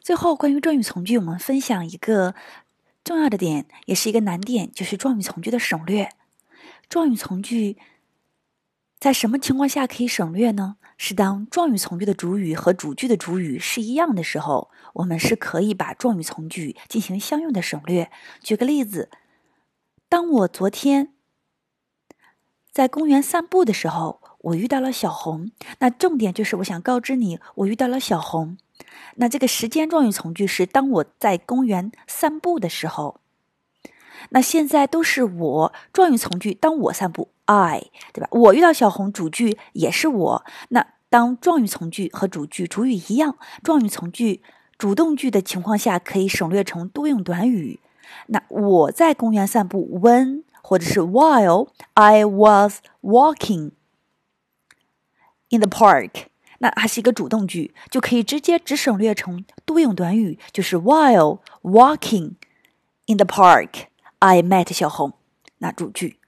最后，关于状语从句，我们分享一个重要的点，也是一个难点，就是状语从句的省略。状语从句在什么情况下可以省略呢？是当状语从句的主语和主句的主语是一样的时候，我们是可以把状语从句进行相应的省略。举个例子，当我昨天在公园散步的时候，我遇到了小红。那重点就是我想告知你，我遇到了小红。那这个时间状语从句是当我在公园散步的时候。那现在都是我状语从句，当我散步，I，对吧？我遇到小红，主句也是我。那当状语从句和主句主语一样，状语从句主动句的情况下，可以省略成多用短语。那我在公园散步，when 或者是 while I was walking in the park，那还是一个主动句，就可以直接只省略成多用短语，就是 while walking in the park。I met 小红，那主句。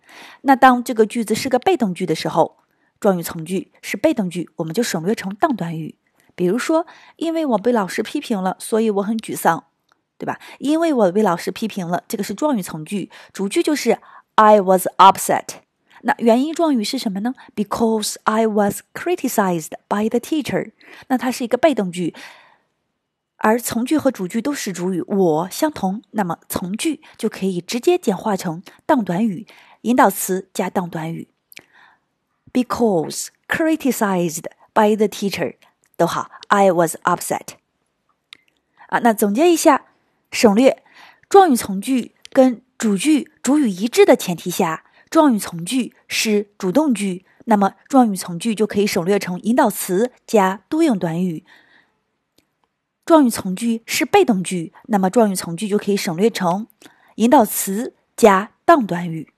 那当这个句子是个被动句的时候，状语从句是被动句，我们就省略成当短语。比如说，因为我被老师批评了，所以我很沮丧，对吧？因为我被老师批评了，这个是状语从句，主句就是 I was upset。那原因状语是什么呢？Because I was criticized by the teacher。那它是一个被动句。而从句和主句都是主语，我相同，那么从句就可以直接简化成当短语，引导词加当短语。Because criticized by the teacher 都好，I was upset。啊，那总结一下，省略状语从句跟主句主语一致的前提下，状语从句是主动句，那么状语从句就可以省略成引导词加多用短语。状语从句是被动句，那么状语从句就可以省略成引导词加 done 短语。